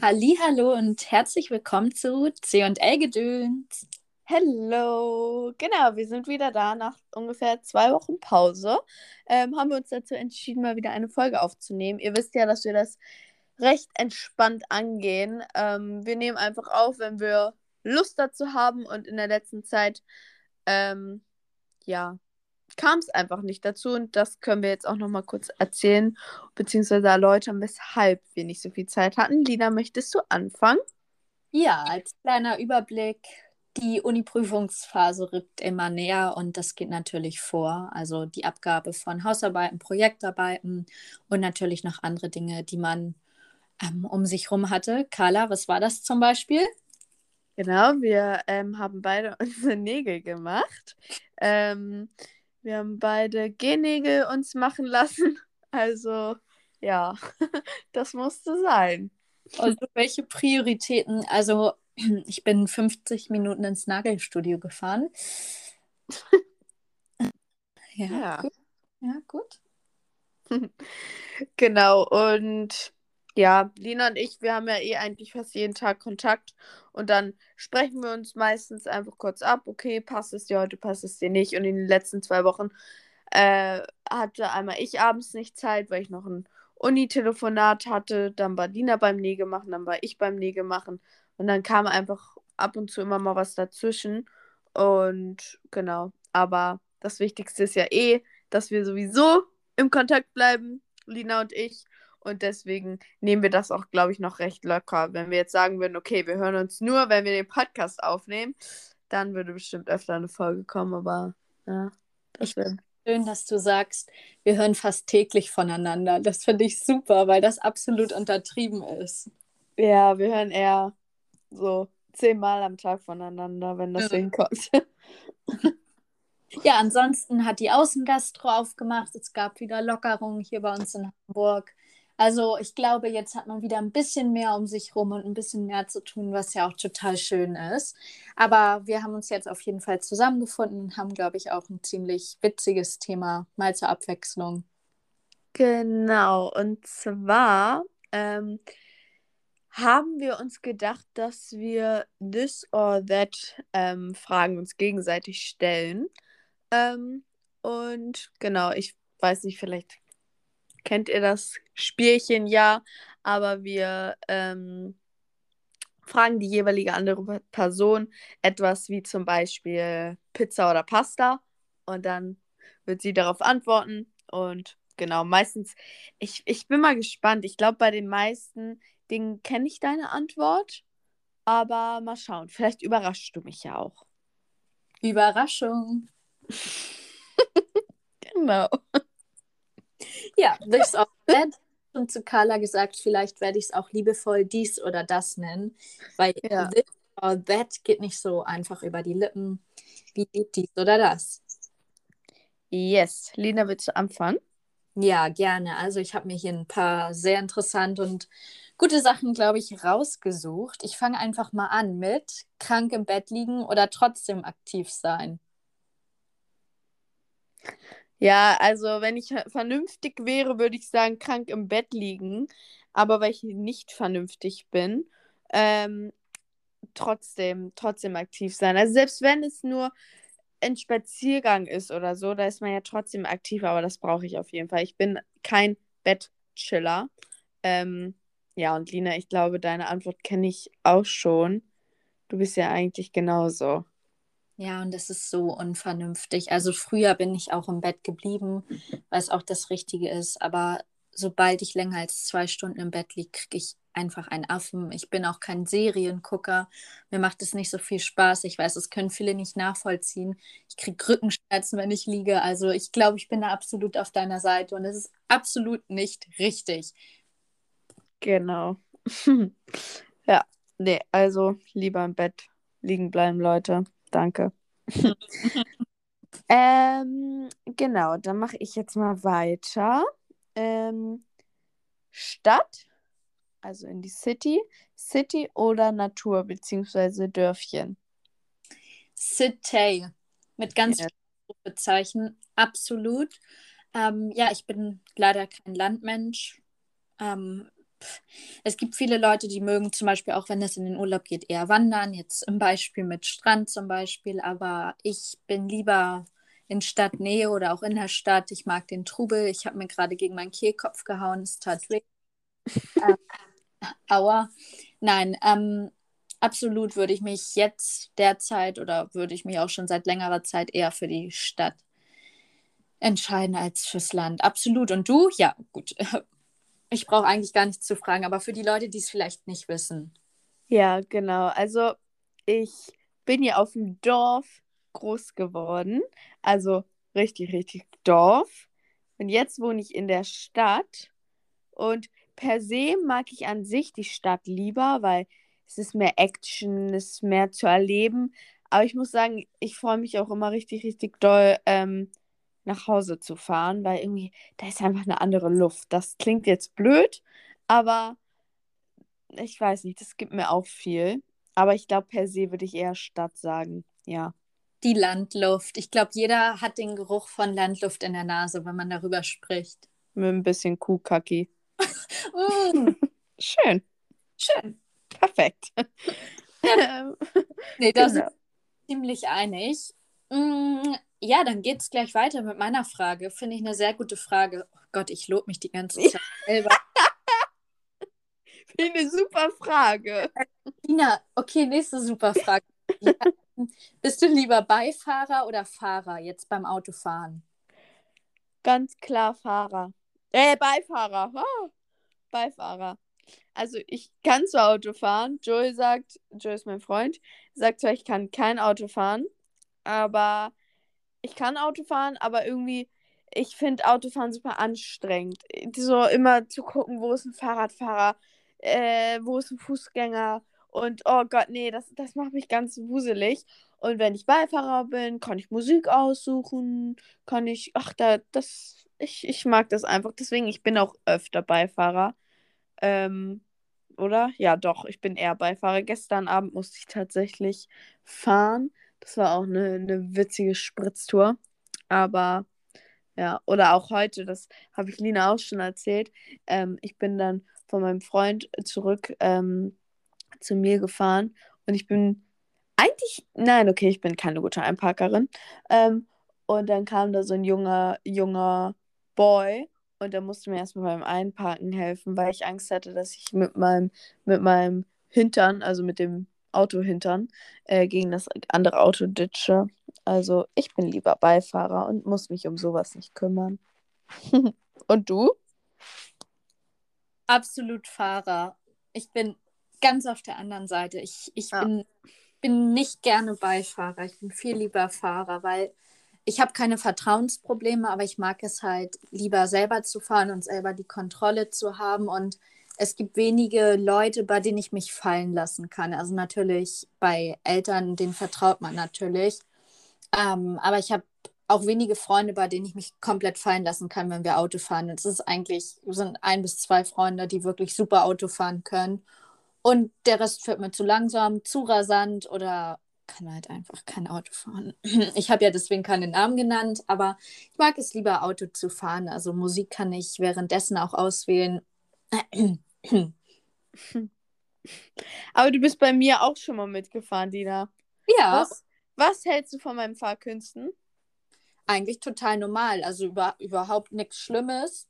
Hallo und herzlich willkommen zu C&L Gedöns. Hello, genau, wir sind wieder da nach ungefähr zwei Wochen Pause. Ähm, haben wir uns dazu entschieden, mal wieder eine Folge aufzunehmen. Ihr wisst ja, dass wir das recht entspannt angehen. Ähm, wir nehmen einfach auf, wenn wir Lust dazu haben und in der letzten Zeit, ähm, ja, kam es einfach nicht dazu und das können wir jetzt auch noch mal kurz erzählen bzw. erläutern, weshalb wir nicht so viel Zeit hatten. Lina, möchtest du anfangen? Ja, als kleiner Überblick. Die Uni-Prüfungsphase rückt immer näher und das geht natürlich vor. Also die Abgabe von Hausarbeiten, Projektarbeiten und natürlich noch andere Dinge, die man ähm, um sich herum hatte. Carla, was war das zum Beispiel? Genau, wir ähm, haben beide unsere Nägel gemacht. Ähm, wir haben beide Gennägel uns machen lassen. Also, ja, das musste sein. Also, welche Prioritäten? Also, ich bin 50 Minuten ins Nagelstudio gefahren. ja, ja, gut. Ja, gut. genau, und ja, Lina und ich, wir haben ja eh eigentlich fast jeden Tag Kontakt. Und dann sprechen wir uns meistens einfach kurz ab, okay, passt es dir heute, passt es dir nicht. Und in den letzten zwei Wochen äh, hatte einmal ich abends nicht Zeit, weil ich noch ein Uni-Telefonat hatte, dann war Lina beim Nägel machen, dann war ich beim Nägel machen und dann kam einfach ab und zu immer mal was dazwischen. Und genau, aber das Wichtigste ist ja eh, dass wir sowieso im Kontakt bleiben, Lina und ich. Und deswegen nehmen wir das auch, glaube ich, noch recht locker. Wenn wir jetzt sagen würden, okay, wir hören uns nur, wenn wir den Podcast aufnehmen, dann würde bestimmt öfter eine Folge kommen. Aber ja, das wäre. Schön, dass du sagst, wir hören fast täglich voneinander. Das finde ich super, weil das absolut untertrieben ist. Ja, wir hören eher so zehnmal am Tag voneinander, wenn das ja. hinkommt. ja, ansonsten hat die Außengastro aufgemacht. Es gab wieder Lockerungen hier bei uns in Hamburg. Also ich glaube, jetzt hat man wieder ein bisschen mehr um sich rum und ein bisschen mehr zu tun, was ja auch total schön ist. Aber wir haben uns jetzt auf jeden Fall zusammengefunden und haben, glaube ich, auch ein ziemlich witziges Thema mal zur Abwechslung. Genau, und zwar ähm, haben wir uns gedacht, dass wir this or that ähm, Fragen uns gegenseitig stellen. Ähm, und genau, ich weiß nicht, vielleicht kennt ihr das Spielchen ja, aber wir ähm, fragen die jeweilige andere Person etwas wie zum Beispiel Pizza oder Pasta und dann wird sie darauf antworten und genau, meistens, ich, ich bin mal gespannt. Ich glaube, bei den meisten Dingen kenne ich deine Antwort, aber mal schauen. Vielleicht überraschst du mich ja auch. Überraschung. genau. Ja, this or that. Und zu Carla gesagt, vielleicht werde ich es auch liebevoll dies oder das nennen, weil ja. this or that geht nicht so einfach über die Lippen wie dies oder das. Yes. Lina, willst du anfangen? Ja, gerne. Also ich habe mir hier ein paar sehr interessante und gute Sachen, glaube ich, rausgesucht. Ich fange einfach mal an mit krank im Bett liegen oder trotzdem aktiv sein. Ja, also wenn ich vernünftig wäre, würde ich sagen, krank im Bett liegen. Aber weil ich nicht vernünftig bin, ähm, trotzdem, trotzdem aktiv sein. Also selbst wenn es nur ein Spaziergang ist oder so, da ist man ja trotzdem aktiv, aber das brauche ich auf jeden Fall. Ich bin kein Bettchiller. Ähm, ja, und Lina, ich glaube, deine Antwort kenne ich auch schon. Du bist ja eigentlich genauso. Ja, und das ist so unvernünftig. Also früher bin ich auch im Bett geblieben, weil es auch das Richtige ist. Aber sobald ich länger als zwei Stunden im Bett liege, kriege ich einfach einen Affen. Ich bin auch kein Seriengucker. Mir macht es nicht so viel Spaß. Ich weiß, das können viele nicht nachvollziehen. Ich kriege Rückenschmerzen, wenn ich liege. Also ich glaube, ich bin da absolut auf deiner Seite und es ist absolut nicht richtig. Genau. ja, nee, also lieber im Bett liegen bleiben, Leute. Danke. ähm, genau, dann mache ich jetzt mal weiter. Ähm, Stadt, also in die City, City oder Natur beziehungsweise Dörfchen. City mit ganz ja. Bezeichnen, absolut. Ähm, ja, ich bin leider kein Landmensch. Ähm, es gibt viele Leute, die mögen zum Beispiel auch, wenn es in den Urlaub geht, eher wandern. Jetzt im Beispiel mit Strand zum Beispiel. Aber ich bin lieber in Stadtnähe oder auch in der Stadt. Ich mag den Trubel. Ich habe mir gerade gegen meinen Kehlkopf gehauen. Es tat weh. ähm, aua. Nein, ähm, absolut würde ich mich jetzt derzeit oder würde ich mich auch schon seit längerer Zeit eher für die Stadt entscheiden als fürs Land. Absolut. Und du? Ja, gut. Ich brauche eigentlich gar nichts zu fragen, aber für die Leute, die es vielleicht nicht wissen. Ja, genau. Also ich bin hier auf dem Dorf groß geworden. Also richtig, richtig Dorf. Und jetzt wohne ich in der Stadt. Und per se mag ich an sich die Stadt lieber, weil es ist mehr Action, es ist mehr zu erleben. Aber ich muss sagen, ich freue mich auch immer richtig, richtig doll, ähm, nach Hause zu fahren, weil irgendwie, da ist einfach eine andere Luft. Das klingt jetzt blöd, aber ich weiß nicht, das gibt mir auch viel. Aber ich glaube, per se würde ich eher Stadt sagen, ja. Die Landluft. Ich glaube, jeder hat den Geruch von Landluft in der Nase, wenn man darüber spricht. Mit ein bisschen Kuhkacki. mm. Schön. Schön. Perfekt. Nee, da genau. sind wir ziemlich einig. Ja, dann geht es gleich weiter mit meiner Frage. Finde ich eine sehr gute Frage. Oh Gott, ich lobe mich die ganze Zeit selber. Finde eine super Frage. Ina, okay, nächste super Frage. Bist du lieber Beifahrer oder Fahrer jetzt beim Autofahren? Ganz klar Fahrer. Äh, Beifahrer. Oh, Beifahrer. Also ich kann zwar Auto fahren. Joel sagt, Joel ist mein Freund, sagt zwar, ich kann kein Auto fahren, aber ich kann Auto fahren, aber irgendwie, ich finde Autofahren super anstrengend. So immer zu gucken, wo ist ein Fahrradfahrer, äh, wo ist ein Fußgänger und oh Gott, nee, das, das macht mich ganz wuselig. Und wenn ich Beifahrer bin, kann ich Musik aussuchen, kann ich, ach, da, das, ich, ich mag das einfach. Deswegen, ich bin auch öfter Beifahrer. Ähm, oder? Ja, doch, ich bin eher Beifahrer. Gestern Abend musste ich tatsächlich fahren. Das war auch eine, eine witzige Spritztour. Aber ja, oder auch heute, das habe ich Lina auch schon erzählt. Ähm, ich bin dann von meinem Freund zurück ähm, zu mir gefahren und ich bin eigentlich, nein, okay, ich bin keine gute Einparkerin. Ähm, und dann kam da so ein junger, junger Boy und der musste mir erstmal beim Einparken helfen, weil ich Angst hatte, dass ich mit meinem, mit meinem Hintern, also mit dem Autohintern, äh, gegen das andere Auto ditche. Also ich bin lieber Beifahrer und muss mich um sowas nicht kümmern. und du? Absolut Fahrer. Ich bin ganz auf der anderen Seite. Ich, ich ja. bin, bin nicht gerne Beifahrer. Ich bin viel lieber Fahrer, weil ich habe keine Vertrauensprobleme, aber ich mag es halt lieber selber zu fahren und selber die Kontrolle zu haben. Und es gibt wenige Leute, bei denen ich mich fallen lassen kann. Also natürlich bei Eltern, denen vertraut man natürlich. Ähm, aber ich habe auch wenige Freunde, bei denen ich mich komplett fallen lassen kann, wenn wir Auto fahren. Es ist eigentlich, sind ein bis zwei Freunde, die wirklich super Auto fahren können. Und der Rest fährt mir zu langsam, zu rasant oder kann halt einfach kein Auto fahren. Ich habe ja deswegen keinen Namen genannt, aber ich mag es lieber, Auto zu fahren. Also Musik kann ich währenddessen auch auswählen. Aber du bist bei mir auch schon mal mitgefahren, Dina. Ja. Was, was hältst du von meinen Fahrkünsten? Eigentlich total normal. Also über, überhaupt nichts Schlimmes.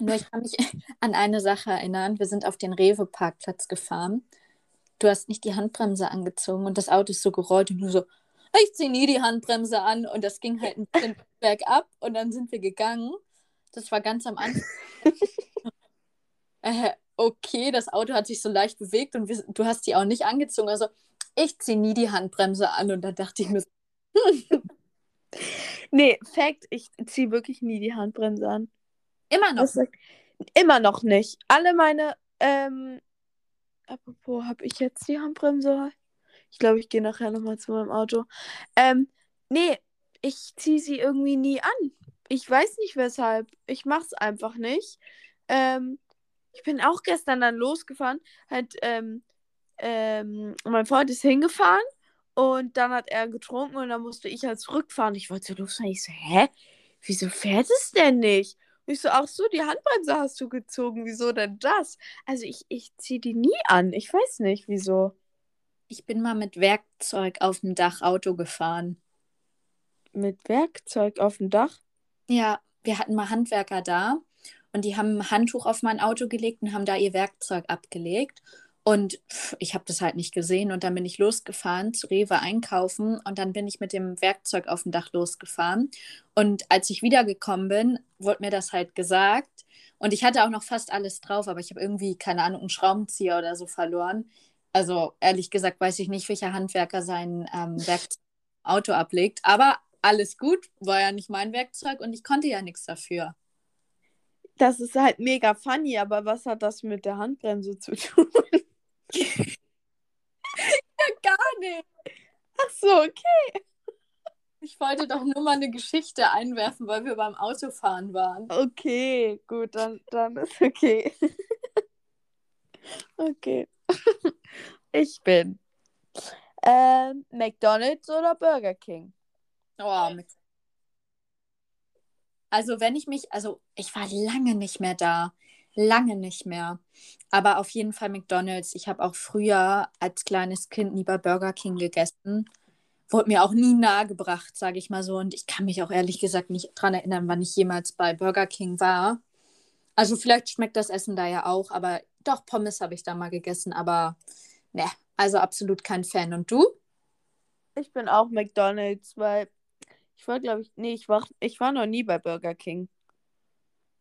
Nur ich kann mich an eine Sache erinnern. Wir sind auf den Rewe-Parkplatz gefahren du hast nicht die Handbremse angezogen und das Auto ist so gerollt und du so, ich ziehe nie die Handbremse an und das ging halt ein bisschen bergab und dann sind wir gegangen. Das war ganz am Anfang. äh, okay, das Auto hat sich so leicht bewegt und wir, du hast die auch nicht angezogen. Also ich ziehe nie die Handbremse an und da dachte ich mir so, Nee, Fact, ich ziehe wirklich nie die Handbremse an. Immer noch? Das, immer noch nicht. Alle meine ähm, Apropos, habe ich jetzt die Handbremse? Ich glaube, ich gehe nachher nochmal zu meinem Auto. Ähm, nee, ich ziehe sie irgendwie nie an. Ich weiß nicht weshalb. Ich mache es einfach nicht. Ähm, ich bin auch gestern dann losgefahren. Halt, ähm, ähm, mein Freund ist hingefahren und dann hat er getrunken und dann musste ich halt zurückfahren. Ich wollte so losfahren. Ich so, hä? Wieso fährt es denn nicht? Ich so, ach so, die Handbremse hast du gezogen. Wieso denn das? Also ich, ich ziehe die nie an. Ich weiß nicht, wieso. Ich bin mal mit Werkzeug auf dem Dach Auto gefahren. Mit Werkzeug auf dem Dach? Ja, wir hatten mal Handwerker da und die haben ein Handtuch auf mein Auto gelegt und haben da ihr Werkzeug abgelegt. Und ich habe das halt nicht gesehen und dann bin ich losgefahren zu Rewe einkaufen und dann bin ich mit dem Werkzeug auf dem Dach losgefahren. Und als ich wiedergekommen bin, wurde mir das halt gesagt. Und ich hatte auch noch fast alles drauf, aber ich habe irgendwie, keine Ahnung, einen Schraubenzieher oder so verloren. Also ehrlich gesagt weiß ich nicht, welcher Handwerker sein ähm, Werkzeug im Auto ablegt. Aber alles gut, war ja nicht mein Werkzeug und ich konnte ja nichts dafür. Das ist halt mega funny, aber was hat das mit der Handbremse zu tun? ja, gar nicht. Ach so, okay. Ich wollte doch nur mal eine Geschichte einwerfen, weil wir beim Autofahren waren. Okay, gut, dann, dann ist okay. okay. Ich bin ähm, McDonald's oder Burger King? Oh, also wenn ich mich, also ich war lange nicht mehr da, lange nicht mehr. Aber auf jeden Fall McDonald's. Ich habe auch früher als kleines Kind nie bei Burger King gegessen. Wurde mir auch nie nahegebracht, sage ich mal so. Und ich kann mich auch ehrlich gesagt nicht daran erinnern, wann ich jemals bei Burger King war. Also vielleicht schmeckt das Essen da ja auch, aber doch, Pommes habe ich da mal gegessen, aber ne, also absolut kein Fan. Und du? Ich bin auch McDonald's, weil ich war, glaube ich, nee, ich war, ich war noch nie bei Burger King.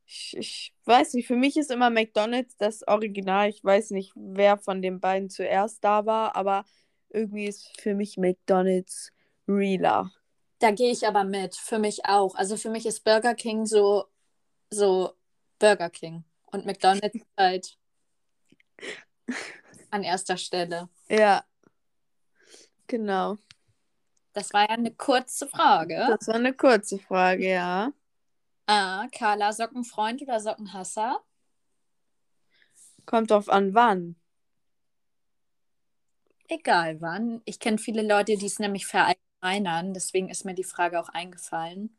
Ich, ich weiß nicht, für mich ist immer McDonald's das Original. Ich weiß nicht, wer von den beiden zuerst da war, aber irgendwie ist für mich McDonald's realer. Da gehe ich aber mit, für mich auch. Also für mich ist Burger King so, so Burger King und McDonald's halt an erster Stelle. Ja, genau. Das war ja eine kurze Frage. Das war eine kurze Frage, ja. Ah, Carla, Sockenfreund oder Sockenhasser? Kommt drauf an, wann. Egal wann. Ich kenne viele Leute, die es nämlich verallgemeinern. Deswegen ist mir die Frage auch eingefallen.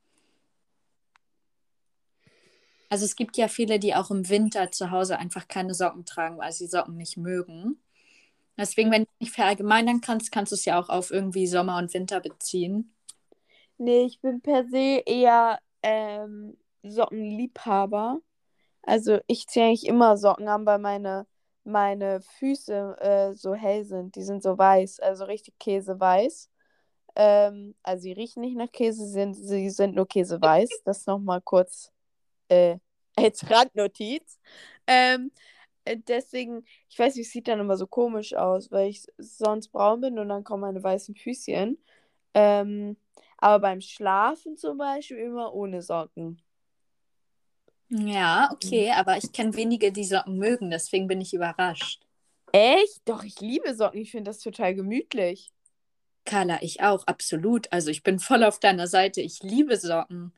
Also es gibt ja viele, die auch im Winter zu Hause einfach keine Socken tragen, weil sie Socken nicht mögen. Deswegen, wenn du nicht verallgemeinern kannst, kannst du es ja auch auf irgendwie Sommer und Winter beziehen. Nee, ich bin per se eher ähm, Sockenliebhaber. Also ich ziehe eigentlich immer Socken an, weil meine, meine Füße äh, so hell sind. Die sind so weiß, also richtig käseweiß. Ähm, also sie riechen nicht nach Käse, sind, sie sind nur käseweiß. Das nochmal kurz äh, als Randnotiz. Ähm, äh, deswegen, ich weiß nicht, es sieht dann immer so komisch aus, weil ich sonst braun bin und dann kommen meine weißen Füßchen. Ähm, aber beim Schlafen zum Beispiel immer ohne Socken. Ja, okay, aber ich kenne wenige, die Socken mögen, deswegen bin ich überrascht. Echt? Doch, ich liebe Socken. Ich finde das total gemütlich. Carla, ich auch, absolut. Also ich bin voll auf deiner Seite. Ich liebe Socken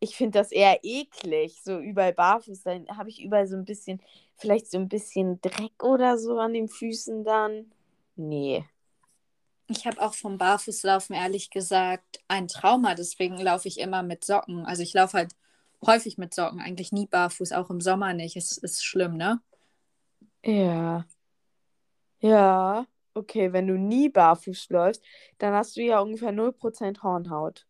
ich finde das eher eklig, so überall barfuß. Dann habe ich überall so ein bisschen, vielleicht so ein bisschen Dreck oder so an den Füßen dann. Nee. Ich habe auch vom Barfußlaufen ehrlich gesagt ein Trauma, deswegen laufe ich immer mit Socken. Also ich laufe halt häufig mit Socken, eigentlich nie barfuß, auch im Sommer nicht. Es ist schlimm, ne? Ja. Ja, okay, wenn du nie barfuß läufst, dann hast du ja ungefähr 0% Hornhaut.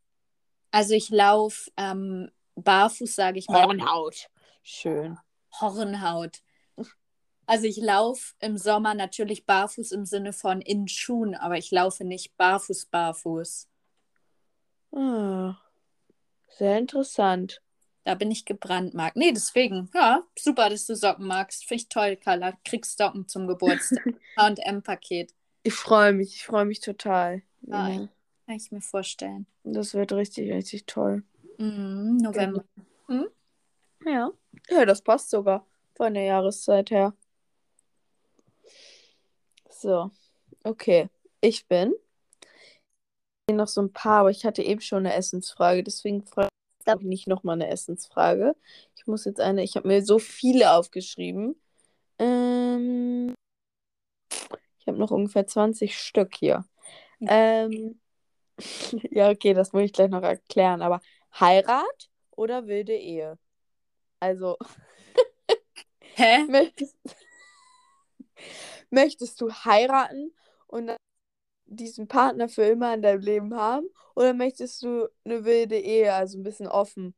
Also ich laufe ähm, barfuß, sage ich mal. Hornhaut. Schön. Hornhaut. Also ich laufe im Sommer natürlich barfuß im Sinne von in Schuhen, aber ich laufe nicht barfuß barfuß. Ah, sehr interessant. Da bin ich gebrandmarkt. Nee, deswegen, ja, super, dass du Socken magst. Finde ich toll, Carla. Kriegst Socken zum Geburtstag. H&M-Paket. Ich freue mich, ich freue mich total. Ja. Kann ich mir vorstellen. Das wird richtig, richtig toll. Mhm, November. Mhm. Ja. Ja, das passt sogar von der Jahreszeit her. So, okay. Ich bin. Noch so ein paar, aber ich hatte eben schon eine Essensfrage, deswegen frage ich nicht nochmal eine Essensfrage. Ich muss jetzt eine, ich habe mir so viele aufgeschrieben. Ähm, ich habe noch ungefähr 20 Stück hier. Ähm, ja, okay, das muss ich gleich noch erklären. Aber Heirat oder wilde Ehe? Also, Hä? möchtest, möchtest du heiraten und diesen Partner für immer in deinem Leben haben? Oder möchtest du eine wilde Ehe, also ein bisschen offen?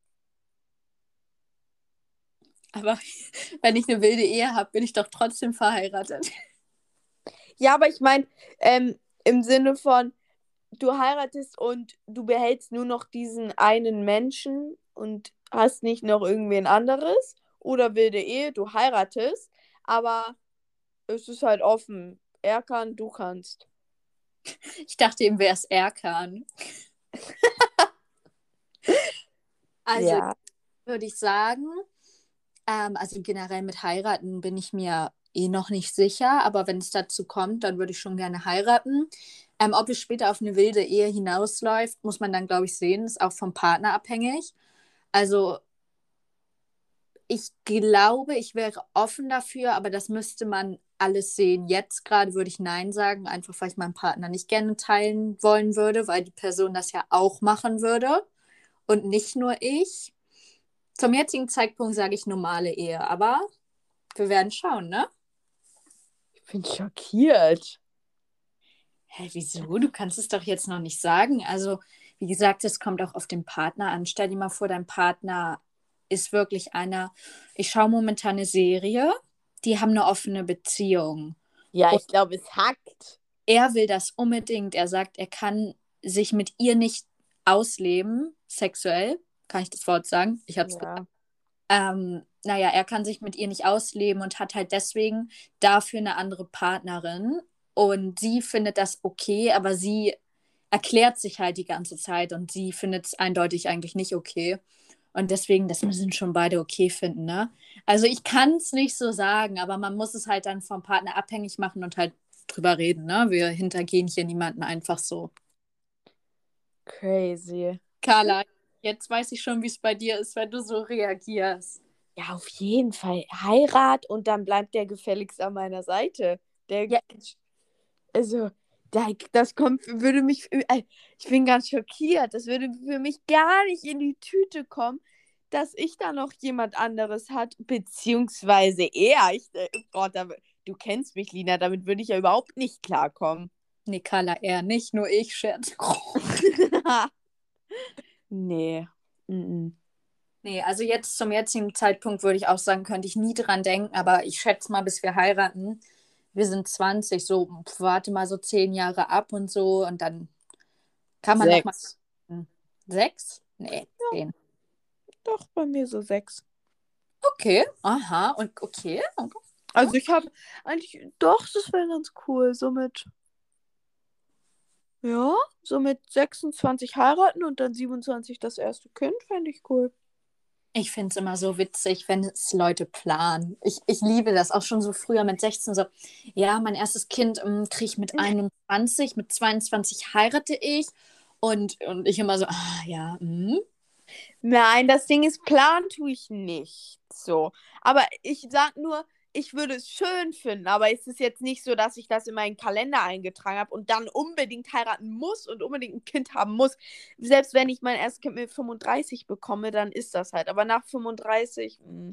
Aber wenn ich eine wilde Ehe habe, bin ich doch trotzdem verheiratet. Ja, aber ich meine, ähm, im Sinne von, du heiratest und du behältst nur noch diesen einen Menschen und hast nicht noch irgendwen anderes. Oder wilde Ehe, du heiratest, aber es ist halt offen. Er kann, du kannst. Ich dachte eben, wer es Erkan. also ja. würde ich sagen, ähm, also generell mit heiraten bin ich mir eh noch nicht sicher, aber wenn es dazu kommt, dann würde ich schon gerne heiraten. Ähm, ob es später auf eine wilde Ehe hinausläuft, muss man dann, glaube ich, sehen. Ist auch vom Partner abhängig. Also ich glaube, ich wäre offen dafür, aber das müsste man alles sehen. Jetzt gerade würde ich Nein sagen, einfach weil ich meinen Partner nicht gerne teilen wollen würde, weil die Person das ja auch machen würde und nicht nur ich. Zum jetzigen Zeitpunkt sage ich normale Ehe, aber wir werden schauen, ne? Ich bin schockiert. Hä, wieso? Du kannst es doch jetzt noch nicht sagen. Also, wie gesagt, es kommt auch auf den Partner an. Stell dir mal vor, dein Partner ist wirklich einer. Ich schaue momentan eine Serie, die haben eine offene Beziehung. Ja, ich glaube, es hackt. er will das unbedingt. Er sagt, er kann sich mit ihr nicht ausleben, sexuell. Kann ich das Wort sagen? Ich habe es Ja. ähm, naja, er kann sich mit ihr nicht ausleben und hat halt deswegen dafür eine andere Partnerin. Und sie findet das okay, aber sie erklärt sich halt die ganze Zeit und sie findet es eindeutig eigentlich nicht okay. Und deswegen, das müssen schon beide okay finden, ne? Also ich kann es nicht so sagen, aber man muss es halt dann vom Partner abhängig machen und halt drüber reden, ne? Wir hintergehen hier niemanden einfach so. Crazy. Carla, jetzt weiß ich schon, wie es bei dir ist, wenn du so reagierst. Ja, auf jeden Fall. Heirat und dann bleibt der gefälligst an meiner Seite. Der, Ja. also, das kommt, würde mich, äh, ich bin ganz schockiert. Das würde für mich gar nicht in die Tüte kommen, dass ich da noch jemand anderes hat, beziehungsweise er. Ich, äh, Gott, da, du kennst mich, Lina, damit würde ich ja überhaupt nicht klarkommen. Nee, Carla, eher nicht, nur ich, Scherz. nee. Mm Nee, also jetzt zum jetzigen Zeitpunkt würde ich auch sagen, könnte ich nie dran denken, aber ich schätze mal, bis wir heiraten, wir sind 20, so pf, warte mal so zehn Jahre ab und so und dann kann man noch mal Sechs. Nee, zehn. Doch, bei mir so sechs. Okay, aha, und okay. Also ich habe eigentlich, doch, das wäre ganz cool. So mit, ja, so mit 26 heiraten und dann 27 das erste Kind, fände ich cool. Ich finde es immer so witzig, wenn es Leute planen. Ich, ich liebe das auch schon so früher mit 16 so, ja, mein erstes Kind ähm, kriege ich mit 21, mit 22 heirate ich und, und ich immer so, ah ja, hm. Nein, das Ding ist, plan tue ich nicht. So. Aber ich sag nur, ich würde es schön finden, aber es ist jetzt nicht so, dass ich das in meinen Kalender eingetragen habe und dann unbedingt heiraten muss und unbedingt ein Kind haben muss. Selbst wenn ich mein erstes Kind mit 35 bekomme, dann ist das halt. Aber nach 35 mh,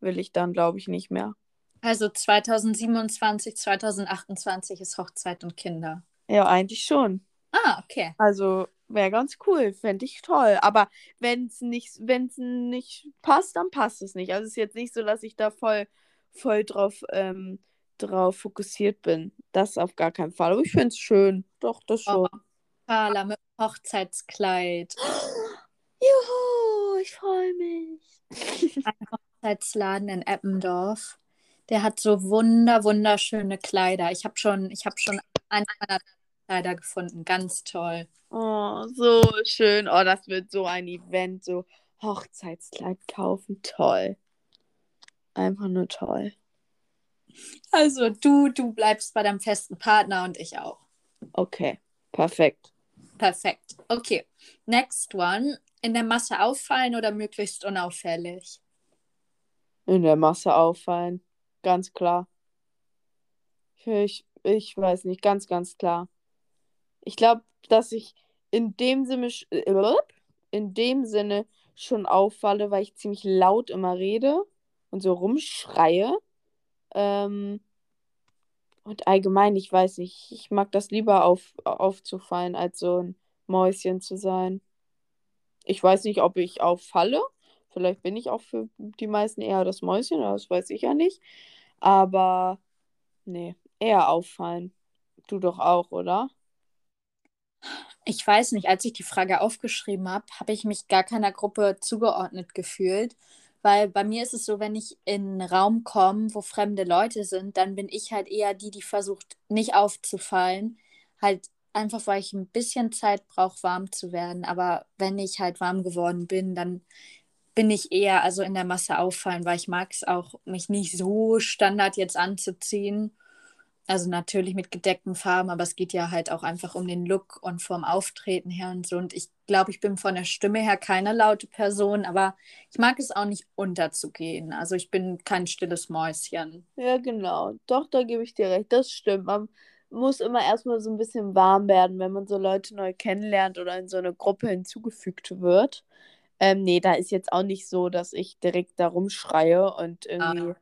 will ich dann, glaube ich, nicht mehr. Also 2027, 2028 ist Hochzeit und Kinder. Ja, eigentlich schon. Ah, okay. Also wäre ganz cool, fände ich toll. Aber wenn es nicht, wenn's nicht passt, dann passt es nicht. Also es ist jetzt nicht so, dass ich da voll, voll drauf, ähm, drauf fokussiert bin. Das auf gar keinen Fall. Aber ich finde es schön. Doch, das schon. Oh, Carla mit Hochzeitskleid. Juhu, ich freue mich. Hochzeitsladen in Eppendorf. Der hat so wunder, wunderschöne Kleider. Ich habe schon, ich habe schon eins meiner Kleider gefunden. Ganz toll. Oh, so schön. Oh, das wird so ein Event. So Hochzeitskleid kaufen. Toll. Einfach nur toll. Also du, du bleibst bei deinem festen Partner und ich auch. Okay, perfekt. Perfekt. Okay. Next one. In der Masse auffallen oder möglichst unauffällig? In der Masse auffallen. Ganz klar. Ich, ich weiß nicht, ganz, ganz klar. Ich glaube, dass ich in dem Sinne, äh, in dem Sinne schon auffalle, weil ich ziemlich laut immer rede und so rumschreie. Ähm, und allgemein, ich weiß nicht, ich mag das lieber auf, aufzufallen, als so ein Mäuschen zu sein. Ich weiß nicht, ob ich auffalle. Vielleicht bin ich auch für die meisten eher das Mäuschen, das weiß ich ja nicht. Aber nee, eher auffallen. Du doch auch, oder? Ich weiß nicht, als ich die Frage aufgeschrieben habe, habe ich mich gar keiner Gruppe zugeordnet gefühlt. Weil bei mir ist es so, wenn ich in einen Raum komme, wo fremde Leute sind, dann bin ich halt eher die, die versucht, nicht aufzufallen. Halt einfach, weil ich ein bisschen Zeit brauche, warm zu werden. Aber wenn ich halt warm geworden bin, dann bin ich eher also in der Masse auffallen, weil ich mag es auch, mich nicht so standard jetzt anzuziehen. Also natürlich mit gedeckten Farben, aber es geht ja halt auch einfach um den Look und vom Auftreten her und so. Und ich glaube, ich bin von der Stimme her keine laute Person, aber ich mag es auch nicht unterzugehen. Also ich bin kein stilles Mäuschen. Ja, genau. Doch, da gebe ich dir recht. Das stimmt. Man muss immer erstmal so ein bisschen warm werden, wenn man so Leute neu kennenlernt oder in so eine Gruppe hinzugefügt wird. Ähm, nee, da ist jetzt auch nicht so, dass ich direkt da rumschreie und irgendwie. Ah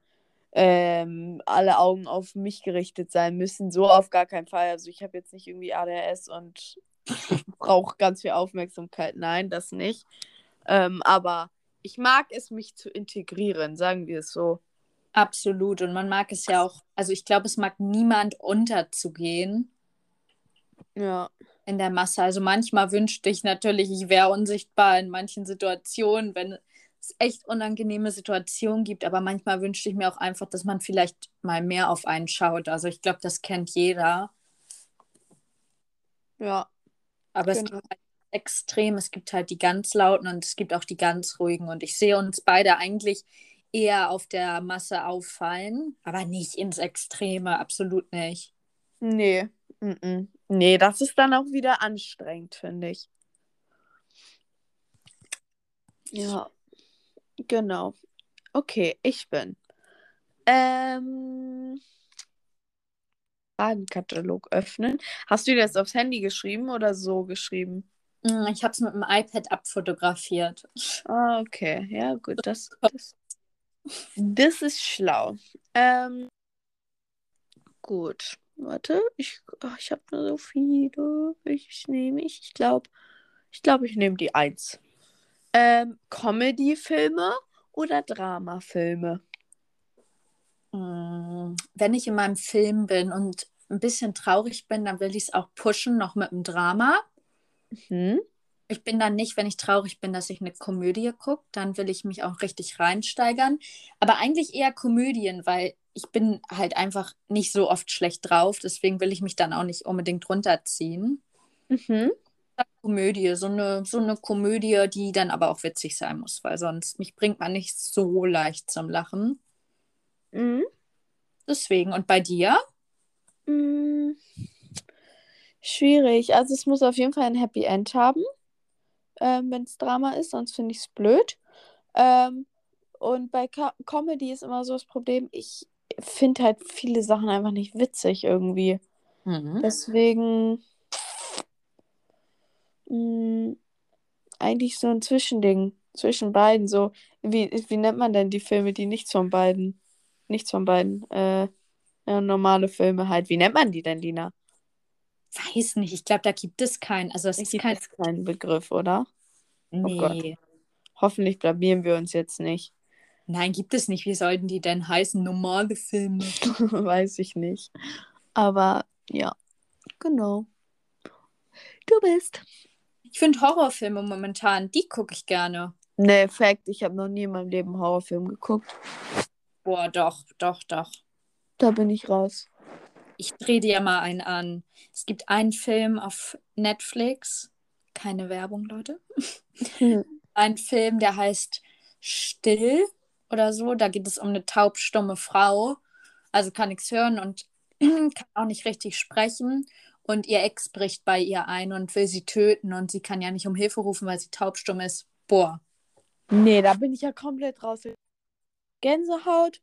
ähm, alle Augen auf mich gerichtet sein müssen. So auf gar keinen Fall. Also ich habe jetzt nicht irgendwie ADHS und brauche ganz viel Aufmerksamkeit. Nein, das nicht. Ähm, aber ich mag es, mich zu integrieren, sagen wir es so. Absolut. Und man mag es ja auch, also ich glaube, es mag niemand unterzugehen. Ja. In der Masse. Also manchmal wünschte ich natürlich, ich wäre unsichtbar in manchen Situationen, wenn es echt unangenehme Situationen gibt, aber manchmal wünschte ich mir auch einfach, dass man vielleicht mal mehr auf einen schaut. Also ich glaube, das kennt jeder. Ja. Aber genau. es gibt halt extrem, es gibt halt die ganz lauten und es gibt auch die ganz ruhigen. Und ich sehe uns beide eigentlich eher auf der Masse auffallen, aber nicht ins Extreme, absolut nicht. Nee, mm -mm. nee, das ist dann auch wieder anstrengend, finde ich. Ja. Genau. Okay, ich bin. Ähm. Fragenkatalog öffnen. Hast du das aufs Handy geschrieben oder so geschrieben? Hm, ich habe es mit dem iPad abfotografiert. Ah, okay. Ja, gut. Das, das, das ist schlau. Ähm, gut. Warte, ich, oh, ich habe nur so viele. Ich nehme ich. Ich glaube, ich glaube, ich nehme die 1. Ähm, Comedy-Filme oder Dramafilme? Hm, wenn ich in meinem Film bin und ein bisschen traurig bin, dann will ich es auch pushen, noch mit einem Drama. Mhm. Ich bin dann nicht, wenn ich traurig bin, dass ich eine Komödie gucke, dann will ich mich auch richtig reinsteigern. Aber eigentlich eher Komödien, weil ich bin halt einfach nicht so oft schlecht drauf, deswegen will ich mich dann auch nicht unbedingt runterziehen. Mhm. Komödie, so eine, so eine Komödie, die dann aber auch witzig sein muss, weil sonst mich bringt man nicht so leicht zum Lachen. Mhm. Deswegen. Und bei dir? Mhm. Schwierig. Also es muss auf jeden Fall ein Happy End haben, ähm, wenn es Drama ist, sonst finde ich es blöd. Ähm, und bei Co Comedy ist immer so das Problem, ich finde halt viele Sachen einfach nicht witzig irgendwie. Mhm. Deswegen mh, mm, eigentlich so ein Zwischending zwischen beiden. So, wie, wie nennt man denn die Filme, die nichts von beiden, nichts von beiden, äh, ja, normale Filme halt. Wie nennt man die denn, Lina? Weiß nicht, ich glaube, da gibt es keinen. Also es ist kein... keinen Begriff, oder? Oh nee. Oh Hoffentlich blamieren wir uns jetzt nicht. Nein, gibt es nicht. Wie sollten die denn heißen? Normale Filme. Weiß ich nicht. Aber ja, genau. Du bist. Ich finde Horrorfilme momentan, die gucke ich gerne. Nee, Fact, ich habe noch nie in meinem Leben Horrorfilm geguckt. Boah, doch, doch, doch. Da bin ich raus. Ich drehe dir mal einen an. Es gibt einen Film auf Netflix. Keine Werbung, Leute. Hm. Ein Film, der heißt Still oder so. Da geht es um eine taubstumme Frau. Also kann nichts hören und kann auch nicht richtig sprechen und ihr Ex bricht bei ihr ein und will sie töten und sie kann ja nicht um Hilfe rufen, weil sie taubstumm ist. Boah. Nee, da bin ich ja komplett raus. Gänsehaut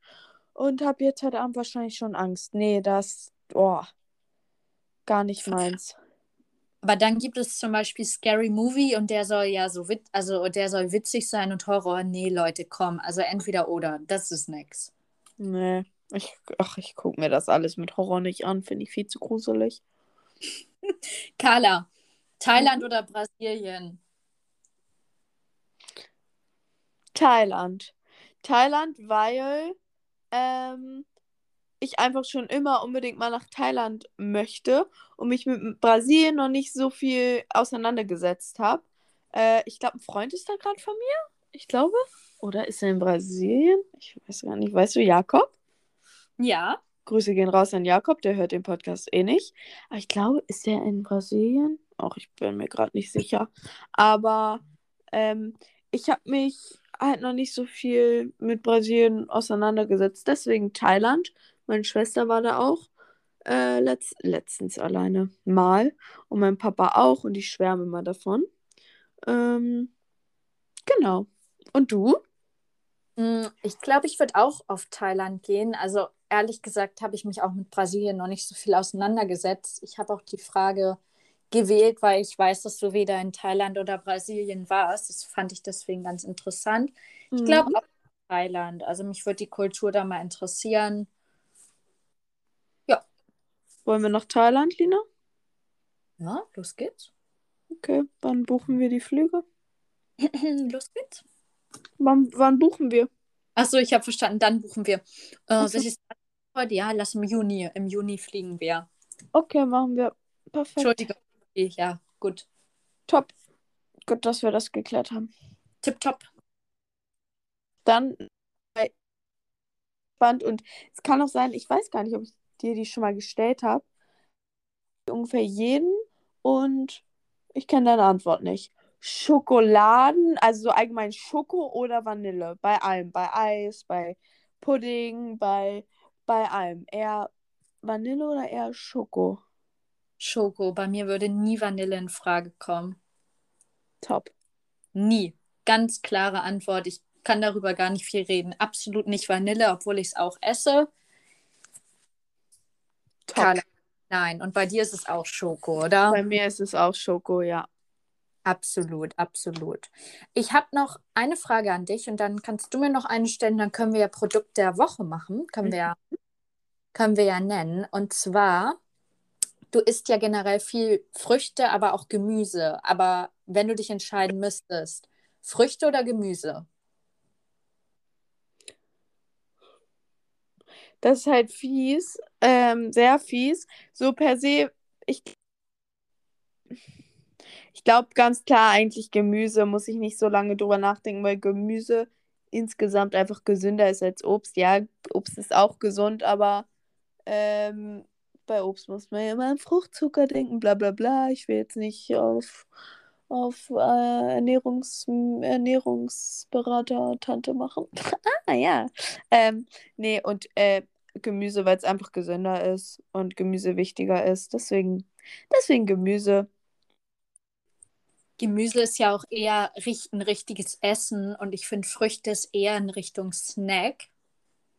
und habe jetzt heute Abend wahrscheinlich schon Angst. Nee, das, boah, gar nicht meins. Aber dann gibt es zum Beispiel Scary Movie und der soll ja so wit also der soll witzig sein und Horror. Nee, Leute, komm. Also entweder oder. Das ist nix. Nee. Ich, ach, ich gucke mir das alles mit Horror nicht an. Finde ich viel zu gruselig. Carla, Thailand oder Brasilien? Thailand. Thailand, weil ähm, ich einfach schon immer unbedingt mal nach Thailand möchte und mich mit Brasilien noch nicht so viel auseinandergesetzt habe. Äh, ich glaube, ein Freund ist da gerade von mir. Ich glaube. Oder ist er in Brasilien? Ich weiß gar nicht. Weißt du, Jakob? Ja. Grüße gehen raus an Jakob, der hört den Podcast eh nicht. Aber ich glaube, ist er in Brasilien? Auch ich bin mir gerade nicht sicher. Aber ähm, ich habe mich halt noch nicht so viel mit Brasilien auseinandergesetzt. Deswegen Thailand. Meine Schwester war da auch äh, letzt, letztens alleine mal. Und mein Papa auch. Und ich schwärme immer davon. Ähm, genau. Und du? Mm, ich glaube, ich würde auch auf Thailand gehen. Also ehrlich gesagt habe ich mich auch mit Brasilien noch nicht so viel auseinandergesetzt. Ich habe auch die Frage gewählt, weil ich weiß, dass du weder in Thailand oder Brasilien warst. Das fand ich deswegen ganz interessant. Mhm. Ich glaube auch Thailand. Also mich würde die Kultur da mal interessieren. Ja. Wollen wir nach Thailand, Lina? Ja, los geht's. Okay, wann buchen wir die Flüge? los geht's. Wann, wann buchen wir? Achso, ich habe verstanden, dann buchen wir. Äh, so. ist heute? Ja, lass im Juni. Im Juni fliegen wir. Okay, machen wir. Perfekt. Entschuldigung. Ja, gut. Top. Gut, dass wir das geklärt haben. Tipptopp. Dann spannend und es kann auch sein, ich weiß gar nicht, ob ich dir die schon mal gestellt habe. Ungefähr jeden und ich kenne deine Antwort nicht. Schokoladen, also so allgemein Schoko oder Vanille? Bei allem. Bei Eis, bei Pudding, bei, bei allem. Eher Vanille oder eher Schoko? Schoko. Bei mir würde nie Vanille in Frage kommen. Top. Nie. Ganz klare Antwort. Ich kann darüber gar nicht viel reden. Absolut nicht Vanille, obwohl ich es auch esse. Top. Carla. Nein, und bei dir ist es auch Schoko, oder? Bei mir ist es auch Schoko, ja. Absolut, absolut. Ich habe noch eine Frage an dich und dann kannst du mir noch eine stellen, dann können wir ja Produkt der Woche machen, können wir, ja, mhm. Können wir ja nennen. Und zwar, du isst ja generell viel Früchte, aber auch Gemüse. Aber wenn du dich entscheiden müsstest, Früchte oder Gemüse? Das ist halt fies, ähm, sehr fies. So per se, ich ich glaube ganz klar eigentlich Gemüse, muss ich nicht so lange drüber nachdenken, weil Gemüse insgesamt einfach gesünder ist als Obst. Ja, Obst ist auch gesund, aber ähm, bei Obst muss man ja immer an Fruchtzucker denken, bla bla bla. Ich will jetzt nicht auf, auf äh, Ernährungs, Ernährungsberater Tante machen. ah ja. Ähm, nee, und äh, Gemüse, weil es einfach gesünder ist und Gemüse wichtiger ist. Deswegen, deswegen Gemüse. Gemüse ist ja auch eher ein richtiges Essen und ich finde Früchte ist eher in Richtung Snack.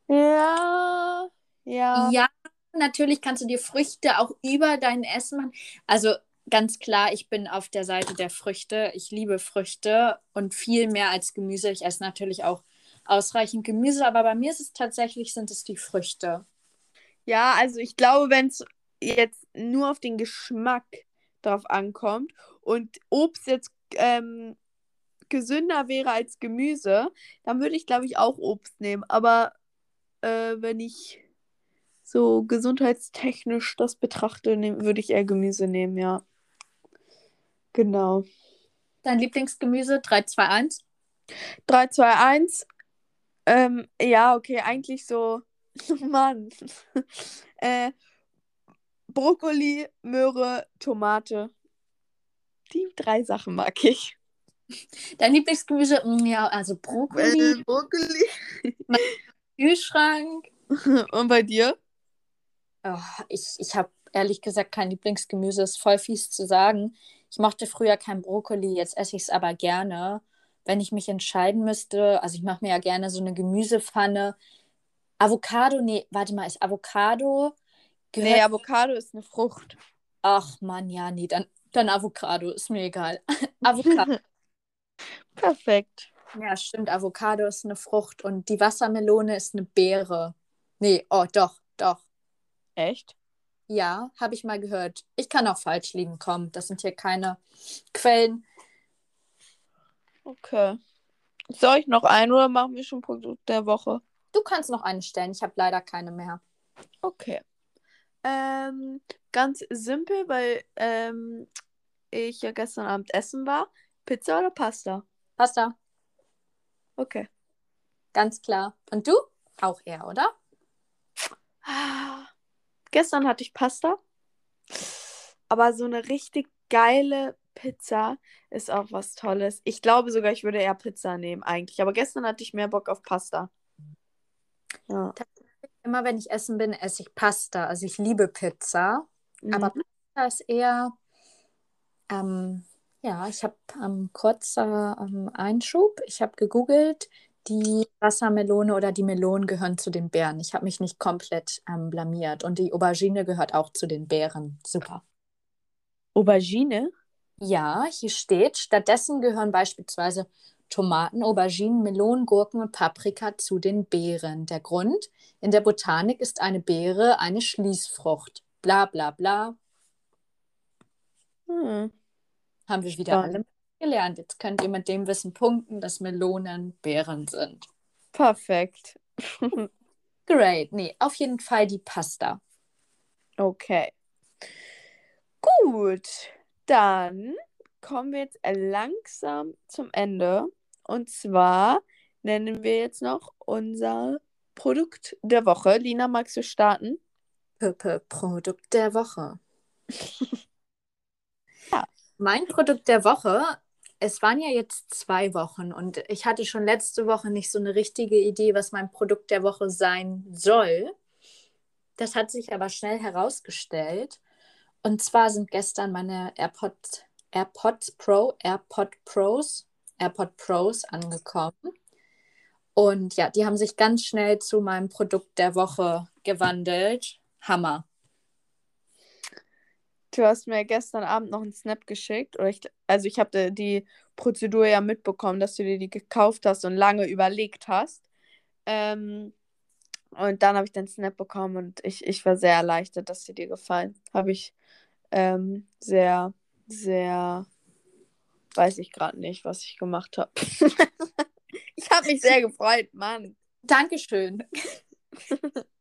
Ja, ja. Ja, natürlich kannst du dir Früchte auch über dein Essen machen. Also ganz klar, ich bin auf der Seite der Früchte. Ich liebe Früchte und viel mehr als Gemüse. Ich esse natürlich auch ausreichend Gemüse, aber bei mir ist es tatsächlich, sind es die Früchte. Ja, also ich glaube, wenn es jetzt nur auf den Geschmack drauf ankommt und Obst jetzt ähm, gesünder wäre als Gemüse, dann würde ich, glaube ich, auch Obst nehmen. Aber äh, wenn ich so gesundheitstechnisch das betrachte, nehm, würde ich eher Gemüse nehmen, ja. Genau. Dein Lieblingsgemüse 3, 2, 1? 3, 2, 1. Ähm, ja, okay, eigentlich so. Mann. äh, Brokkoli, Möhre, Tomate. Die drei Sachen mag ich. Dein Lieblingsgemüse? Mm, ja, also Brokkoli. Äh, Brokkoli. Kühlschrank. Und bei dir? Oh, ich ich habe ehrlich gesagt kein Lieblingsgemüse. Ist voll fies zu sagen. Ich mochte früher kein Brokkoli, jetzt esse ich es aber gerne. Wenn ich mich entscheiden müsste, also ich mache mir ja gerne so eine Gemüsepfanne. Avocado, nee, warte mal, ist Avocado Gehört... Nee, Avocado ist eine Frucht. Ach Mann, ja, nee, dann Dann Avocado, ist mir egal. Avocado. Perfekt. Ja, stimmt. Avocado ist eine Frucht und die Wassermelone ist eine Beere. Nee, oh, doch, doch. Echt? Ja, habe ich mal gehört. Ich kann auch falsch liegen, komm. Das sind hier keine Quellen. Okay. Soll ich noch einen oder machen wir schon Produkt der Woche? Du kannst noch eine stellen. Ich habe leider keine mehr. Okay. Ähm, ganz simpel, weil ähm, ich ja gestern Abend essen war. Pizza oder Pasta? Pasta. Okay. Ganz klar. Und du? Auch eher, oder? Ah, Gestern hatte ich Pasta. Aber so eine richtig geile Pizza ist auch was Tolles. Ich glaube sogar, ich würde eher Pizza nehmen eigentlich. Aber gestern hatte ich mehr Bock auf Pasta. Ja. Immer wenn ich essen bin, esse ich Pasta. Also ich liebe Pizza. Mhm. Aber Pasta ist eher, ähm, ja, ich habe ähm, kurzer ähm, Einschub. Ich habe gegoogelt, die Wassermelone oder die Melonen gehören zu den Beeren. Ich habe mich nicht komplett ähm, blamiert. Und die Aubergine gehört auch zu den Beeren. Super. Aubergine? Ja, hier steht, stattdessen gehören beispielsweise Tomaten, Auberginen, Melonen, Gurken und Paprika zu den Beeren. Der Grund, in der Botanik ist eine Beere eine Schließfrucht. Bla bla bla. Hm. Haben wir wieder Spannend. alle gelernt. Jetzt könnt ihr mit dem Wissen punkten, dass Melonen Beeren sind. Perfekt. Great. Nee, auf jeden Fall die Pasta. Okay. Gut. Dann kommen wir jetzt langsam zum Ende. Und zwar nennen wir jetzt noch unser Produkt der Woche. Lina, magst du starten? P Produkt der Woche. Mein Produkt der Woche, es waren ja jetzt zwei Wochen und ich hatte schon letzte Woche nicht so eine richtige Idee, was mein Produkt der Woche sein soll. Das hat sich aber schnell herausgestellt. Und zwar sind gestern meine AirPod, AirPods Pro, AirPod Pros, AirPod Pros angekommen. Und ja, die haben sich ganz schnell zu meinem Produkt der Woche gewandelt. Hammer. Du hast mir gestern Abend noch einen Snap geschickt. Oder ich, also ich habe die Prozedur ja mitbekommen, dass du dir die gekauft hast und lange überlegt hast. Ähm, und dann habe ich den Snap bekommen und ich, ich war sehr erleichtert, dass sie dir gefallen. Habe ich ähm, sehr, sehr, weiß ich gerade nicht, was ich gemacht habe. ich habe mich sehr gefreut, Mann. Dankeschön.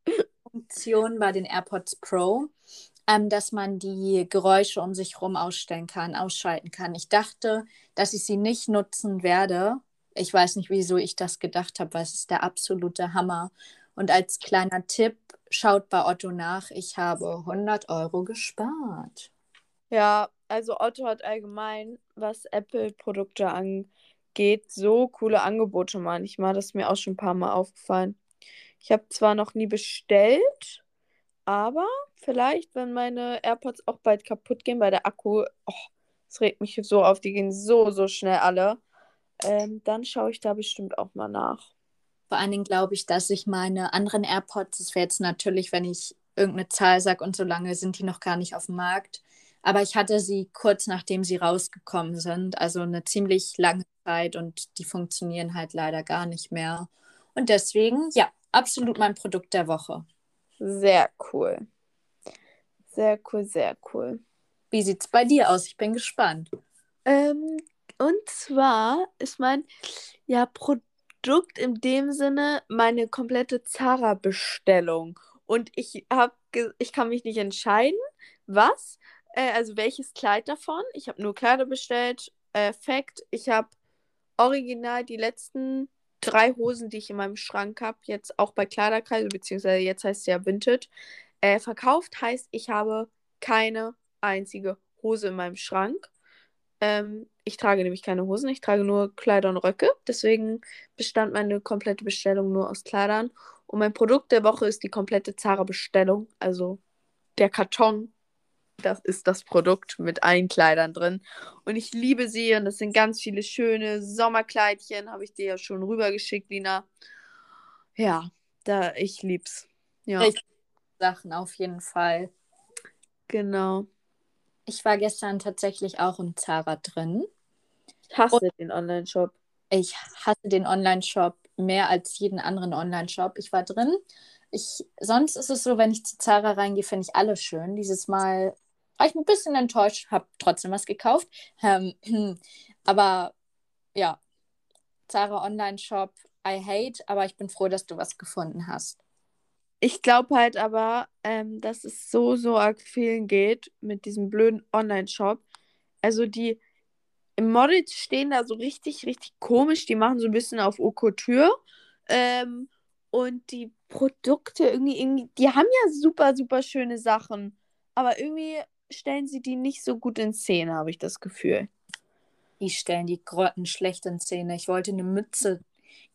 Funktion bei den AirPods Pro, ähm, dass man die Geräusche um sich herum ausstellen kann, ausschalten kann. Ich dachte, dass ich sie nicht nutzen werde. Ich weiß nicht, wieso ich das gedacht habe, weil es ist der absolute Hammer. Und als kleiner Tipp, schaut bei Otto nach, ich habe 100 Euro gespart. Ja, also Otto hat allgemein, was Apple-Produkte angeht, so coole Angebote manchmal. Das ist mir auch schon ein paar Mal aufgefallen. Ich habe zwar noch nie bestellt, aber vielleicht, wenn meine AirPods auch bald kaputt gehen, weil der Akku, oh, das regt mich so auf, die gehen so, so schnell alle, ähm, dann schaue ich da bestimmt auch mal nach. Vor allen Dingen glaube ich, dass ich meine anderen AirPods, das wäre jetzt natürlich, wenn ich irgendeine Zahl sage und so lange sind die noch gar nicht auf dem Markt. Aber ich hatte sie kurz nachdem sie rausgekommen sind, also eine ziemlich lange Zeit und die funktionieren halt leider gar nicht mehr. Und deswegen, ja, absolut mein Produkt der Woche. Sehr cool. Sehr cool, sehr cool. Wie sieht's bei dir aus? Ich bin gespannt. Ähm, und zwar ist mein ja, Produkt in dem Sinne meine komplette Zara-Bestellung. Und ich hab ich kann mich nicht entscheiden, was, äh, also welches Kleid davon. Ich habe nur Kleider bestellt. Äh, Fact, ich habe original die letzten drei Hosen, die ich in meinem Schrank habe, jetzt auch bei Kleiderkreise, beziehungsweise jetzt heißt es ja Vintage, äh, verkauft. Heißt, ich habe keine einzige Hose in meinem Schrank. Ähm, ich trage nämlich keine Hosen, ich trage nur Kleider und Röcke. Deswegen bestand meine komplette Bestellung nur aus Kleidern. Und mein Produkt der Woche ist die komplette Zara-Bestellung. Also der Karton, das ist das Produkt mit allen Kleidern drin. Und ich liebe sie und das sind ganz viele schöne Sommerkleidchen. Habe ich dir ja schon rübergeschickt, Lina. Ja, da, ich lieb's. Ja, Richtig Sachen auf jeden Fall. genau. Ich war gestern tatsächlich auch im Zara drin. Ich hasse den Online-Shop. Ich hasse den Online-Shop mehr als jeden anderen Online-Shop. Ich war drin. Ich, sonst ist es so, wenn ich zu Zara reingehe, finde ich alles schön. Dieses Mal war ich ein bisschen enttäuscht, habe trotzdem was gekauft. Ähm, aber ja, Zara Online-Shop, I hate, aber ich bin froh, dass du was gefunden hast. Ich glaube halt aber, ähm, dass es so, so arg vielen geht mit diesem blöden Online-Shop. Also die Models stehen da so richtig, richtig komisch. Die machen so ein bisschen auf Haute. Ähm, und die Produkte irgendwie, irgendwie, die haben ja super, super schöne Sachen. Aber irgendwie stellen sie die nicht so gut in Szene, habe ich das Gefühl. Die stellen die Grotten schlecht in Szene. Ich wollte eine Mütze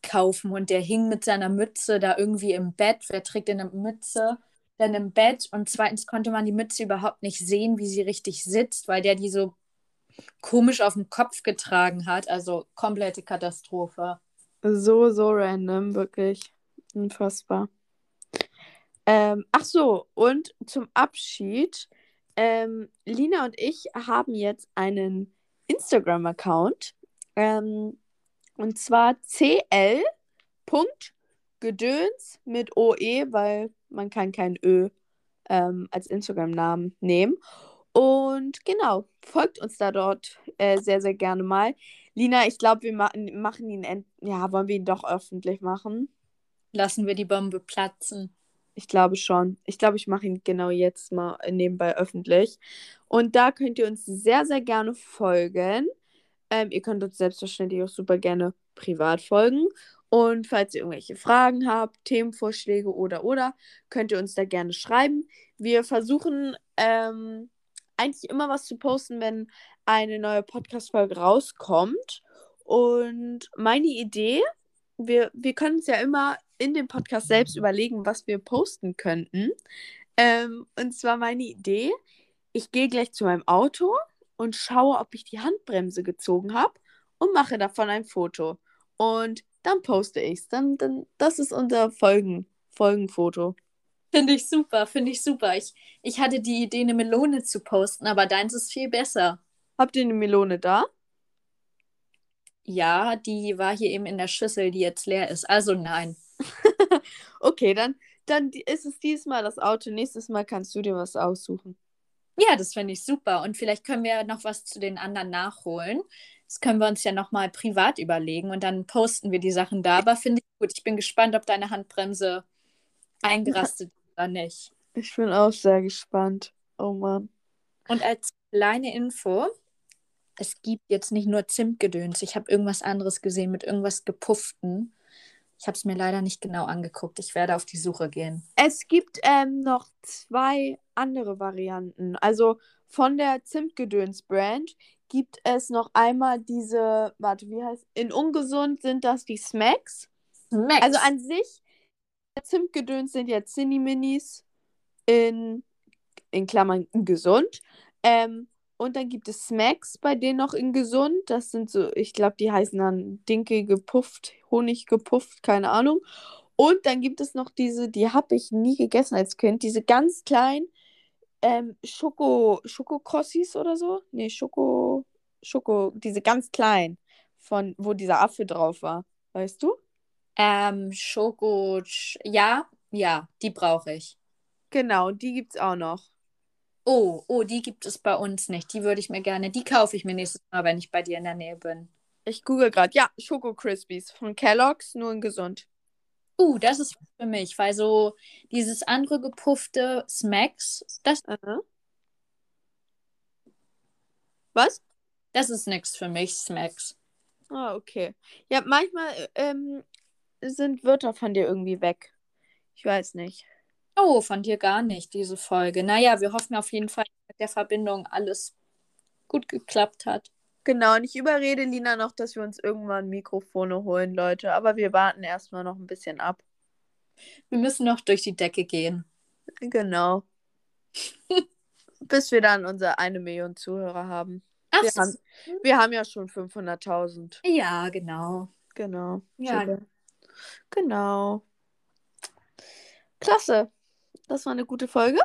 kaufen und der hing mit seiner Mütze da irgendwie im Bett. Wer trägt denn eine Mütze? Dann im Bett und zweitens konnte man die Mütze überhaupt nicht sehen, wie sie richtig sitzt, weil der die so komisch auf dem Kopf getragen hat. Also komplette Katastrophe. So, so random, wirklich. Unfassbar. Ähm, ach so, und zum Abschied. Ähm, Lina und ich haben jetzt einen Instagram-Account. Ähm, und zwar cl.gedöns mit OE, weil man kann kein Ö ähm, als Instagram-Namen nehmen. Und genau, folgt uns da dort äh, sehr, sehr gerne mal. Lina, ich glaube, wir ma machen ihn, ja, wollen wir ihn doch öffentlich machen? Lassen wir die Bombe platzen. Ich glaube schon. Ich glaube, ich mache ihn genau jetzt mal nebenbei öffentlich. Und da könnt ihr uns sehr, sehr gerne folgen. Ähm, ihr könnt uns selbstverständlich auch super gerne privat folgen. Und falls ihr irgendwelche Fragen habt, Themenvorschläge oder oder, könnt ihr uns da gerne schreiben. Wir versuchen ähm, eigentlich immer was zu posten, wenn eine neue Podcast-Folge rauskommt. Und meine Idee, wir, wir können uns ja immer in dem Podcast selbst überlegen, was wir posten könnten. Ähm, und zwar meine Idee, ich gehe gleich zu meinem Auto und schaue, ob ich die Handbremse gezogen habe und mache davon ein Foto. Und dann poste ich es. Dann, dann, das ist unser Folgen, Folgenfoto. Finde ich super, finde ich super. Ich, ich hatte die Idee, eine Melone zu posten, aber deins ist viel besser. Habt ihr eine Melone da? Ja, die war hier eben in der Schüssel, die jetzt leer ist. Also nein. okay, dann, dann ist es diesmal das Auto. Nächstes Mal kannst du dir was aussuchen. Ja, das finde ich super. Und vielleicht können wir noch was zu den anderen nachholen. Das können wir uns ja nochmal privat überlegen und dann posten wir die Sachen da. Aber finde ich gut. Ich bin gespannt, ob deine Handbremse eingerastet ist oder nicht. Ich bin auch sehr gespannt. Oh Mann. Und als kleine Info, es gibt jetzt nicht nur Zimtgedöns. Ich habe irgendwas anderes gesehen mit irgendwas gepufften. Ich habe es mir leider nicht genau angeguckt. Ich werde auf die Suche gehen. Es gibt ähm, noch zwei andere Varianten. Also von der Zimtgedöns-Brand gibt es noch einmal diese, warte, wie heißt In ungesund sind das die Smacks. Smacks. Also an sich, Zimtgedöns sind ja Zinni-Minis in, in Klammern gesund. Ähm, und dann gibt es Smacks bei denen noch in gesund. Das sind so, ich glaube, die heißen dann Dinkel gepufft, Honig gepufft, keine Ahnung. Und dann gibt es noch diese, die habe ich nie gegessen als Kind, diese ganz kleinen ähm, Schoko, Schokokrossis oder so. Nee, Schoko, Schoko, diese ganz kleinen, von wo dieser Affe drauf war. Weißt du? Ähm, Schoko, ja, ja, die brauche ich. Genau, die gibt es auch noch. Oh, oh, die gibt es bei uns nicht. Die würde ich mir gerne, die kaufe ich mir nächstes Mal, wenn ich bei dir in der Nähe bin. Ich google gerade. Ja, Schoko Crispies von Kellogg's, nur in gesund. Uh, das ist für mich, weil so dieses andere gepuffte Smacks, das. Uh Was? Das ist nichts für mich, Smacks. Ah, okay. Ja, manchmal ähm, sind Wörter von dir irgendwie weg. Ich weiß nicht. Oh, von dir gar nicht, diese Folge. Naja, wir hoffen auf jeden Fall, dass mit der Verbindung alles gut geklappt hat. Genau, und ich überrede Lina noch, dass wir uns irgendwann Mikrofone holen, Leute. Aber wir warten erstmal noch ein bisschen ab. Wir müssen noch durch die Decke gehen. Genau. Bis wir dann unsere eine Million Zuhörer haben. Ach, wir, haben wir haben ja schon 500.000. Ja, genau. Genau. Ja. Super. Genau. Klasse. Das war eine gute Folge.